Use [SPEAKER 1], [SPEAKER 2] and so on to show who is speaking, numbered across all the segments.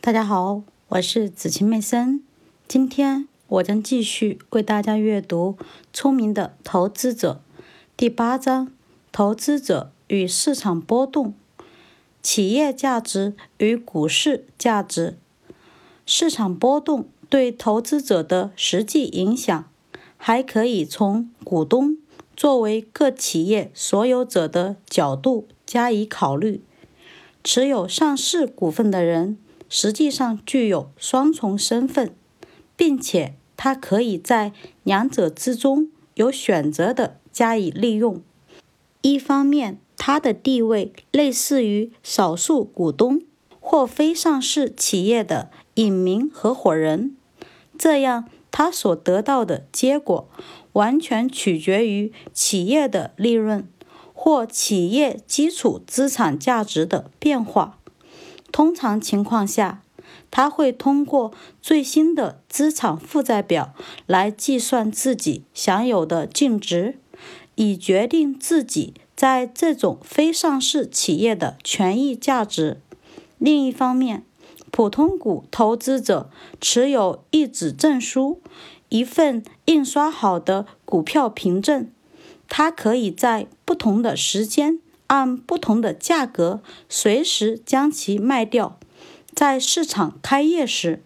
[SPEAKER 1] 大家好，我是子晴妹森。今天我将继续为大家阅读《聪明的投资者》第八章：投资者与市场波动、企业价值与股市价值。市场波动对投资者的实际影响，还可以从股东作为各企业所有者的角度加以考虑。持有上市股份的人，实际上具有双重身份，并且他可以在两者之中有选择的加以利用。一方面，他的地位类似于少数股东或非上市企业的隐名合伙人，这样他所得到的结果完全取决于企业的利润。或企业基础资产价值的变化。通常情况下，他会通过最新的资产负债表来计算自己享有的净值，以决定自己在这种非上市企业的权益价值。另一方面，普通股投资者持有一纸证书，一份印刷好的股票凭证。它可以在不同的时间按不同的价格随时将其卖掉，在市场开业时，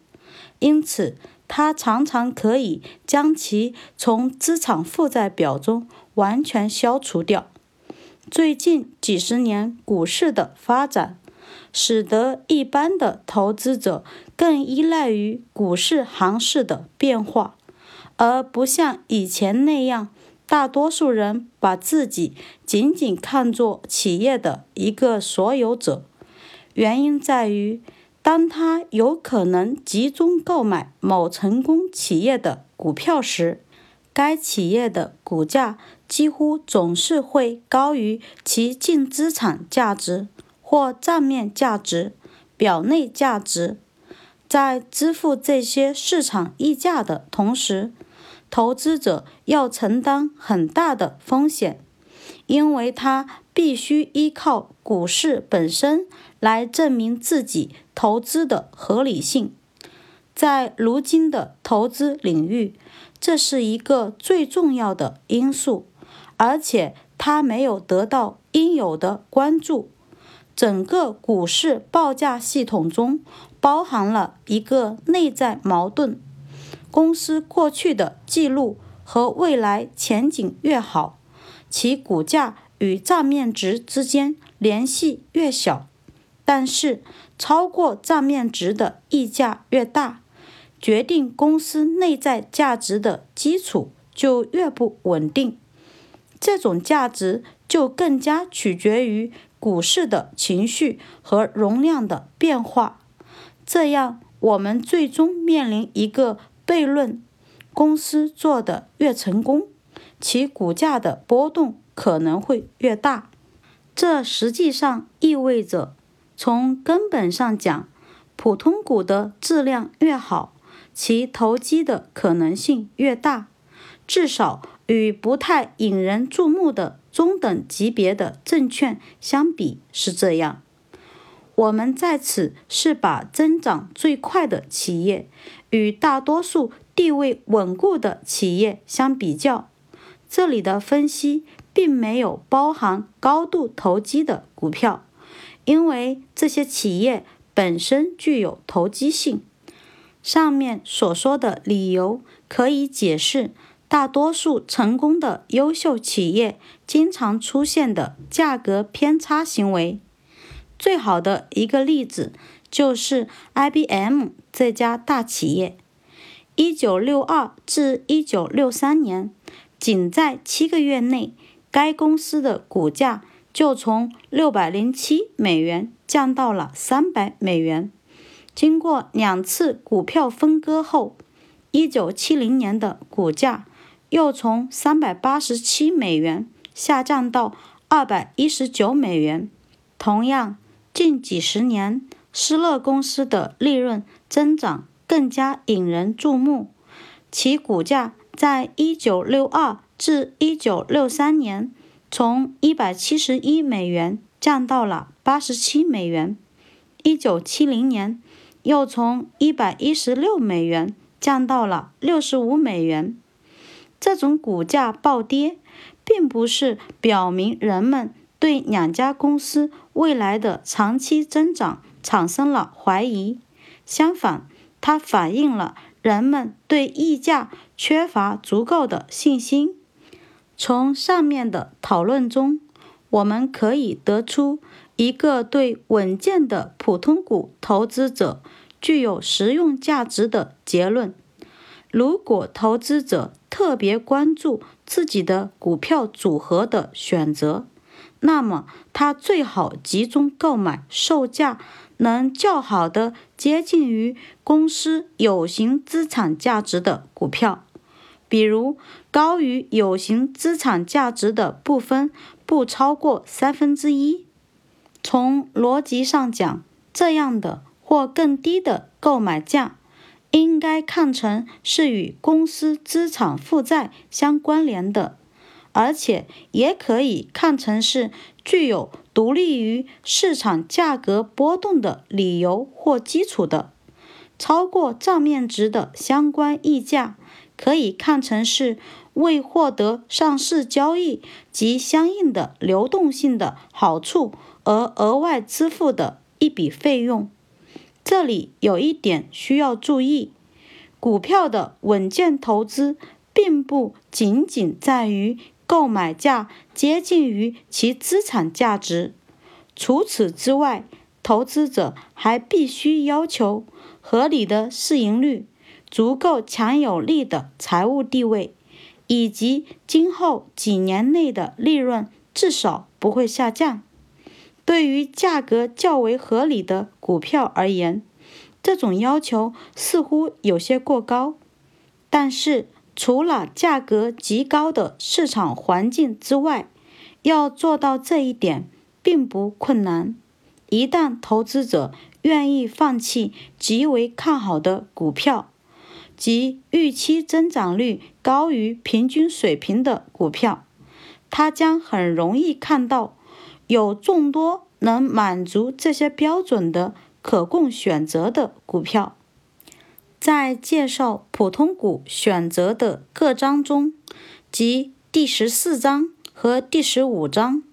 [SPEAKER 1] 因此它常常可以将其从资产负债表中完全消除掉。最近几十年股市的发展，使得一般的投资者更依赖于股市行市的变化，而不像以前那样。大多数人把自己仅仅看作企业的一个所有者，原因在于，当他有可能集中购买某成功企业的股票时，该企业的股价几乎总是会高于其净资产价值或账面价值、表内价值。在支付这些市场溢价的同时，投资者要承担很大的风险，因为他必须依靠股市本身来证明自己投资的合理性。在如今的投资领域，这是一个最重要的因素，而且它没有得到应有的关注。整个股市报价系统中包含了一个内在矛盾。公司过去的记录和未来前景越好，其股价与账面值之间联系越小；但是，超过账面值的溢价越大，决定公司内在价值的基础就越不稳定。这种价值就更加取决于股市的情绪和容量的变化。这样，我们最终面临一个。悖论：公司做得越成功，其股价的波动可能会越大。这实际上意味着，从根本上讲，普通股的质量越好，其投机的可能性越大。至少与不太引人注目的中等级别的证券相比是这样。我们在此是把增长最快的企业与大多数地位稳固的企业相比较。这里的分析并没有包含高度投机的股票，因为这些企业本身具有投机性。上面所说的理由可以解释大多数成功的优秀企业经常出现的价格偏差行为。最好的一个例子就是 IBM 这家大企业。一九六二至一九六三年，仅在七个月内，该公司的股价就从六百零七美元降到了三百美元。经过两次股票分割后，一九七零年的股价又从三百八十七美元下降到二百一十九美元。同样。近几十年，施乐公司的利润增长更加引人注目。其股价在1962至1963年从171美元降到了87美元。1970年，又从一百一十六美元降到了六十五美元。这种股价暴跌，并不是表明人们对两家公司未来的长期增长产生了怀疑，相反，它反映了人们对溢价缺乏足够的信心。从上面的讨论中，我们可以得出一个对稳健的普通股投资者具有实用价值的结论。如果投资者特别关注自己的股票组合的选择，那么他最好集中购买售价能较好的接近于公司有形资产价值的股票。比如，高于有形资产价值的部分不超过三分之一。从逻辑上讲，这样的或更低的购买价，应该看成是与公司资产负债相关联的，而且也可以看成是具有独立于市场价格波动的理由或基础的。超过账面值的相关溢价。可以看成是为获得上市交易及相应的流动性的好处而额外支付的一笔费用。这里有一点需要注意：股票的稳健投资并不仅仅在于购买价接近于其资产价值，除此之外，投资者还必须要求合理的市盈率。足够强有力的财务地位，以及今后几年内的利润至少不会下降。对于价格较为合理的股票而言，这种要求似乎有些过高。但是，除了价格极高的市场环境之外，要做到这一点并不困难。一旦投资者愿意放弃极为看好的股票，即预期增长率高于平均水平的股票，他将很容易看到有众多能满足这些标准的可供选择的股票。在介绍普通股选择的各章中，即第十四章和第十五章，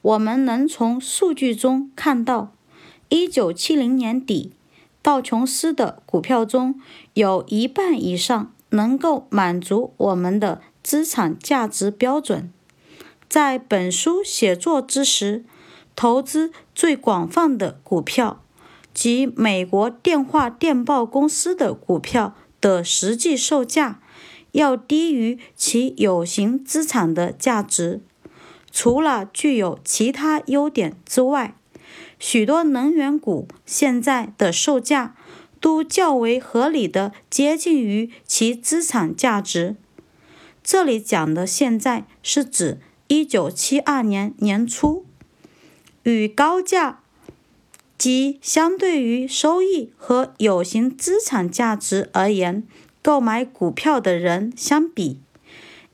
[SPEAKER 1] 我们能从数据中看到，一九七零年底。道琼斯的股票中有一半以上能够满足我们的资产价值标准。在本书写作之时，投资最广泛的股票及美国电话电报公司的股票的实际售价要低于其有形资产的价值。除了具有其他优点之外，许多能源股现在的售价都较为合理的接近于其资产价值。这里讲的现在是指一九七二年年初，与高价即相对于收益和有形资产价值而言购买股票的人相比，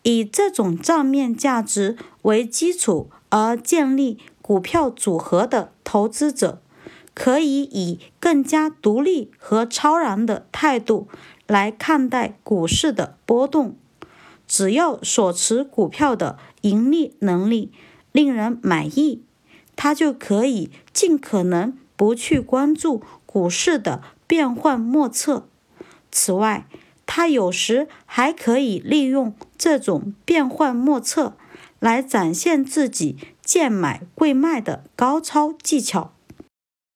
[SPEAKER 1] 以这种账面价值为基础而建立。股票组合的投资者可以以更加独立和超然的态度来看待股市的波动。只要所持股票的盈利能力令人满意，他就可以尽可能不去关注股市的变幻莫测。此外，他有时还可以利用这种变幻莫测来展现自己。贱买贵卖的高超技巧。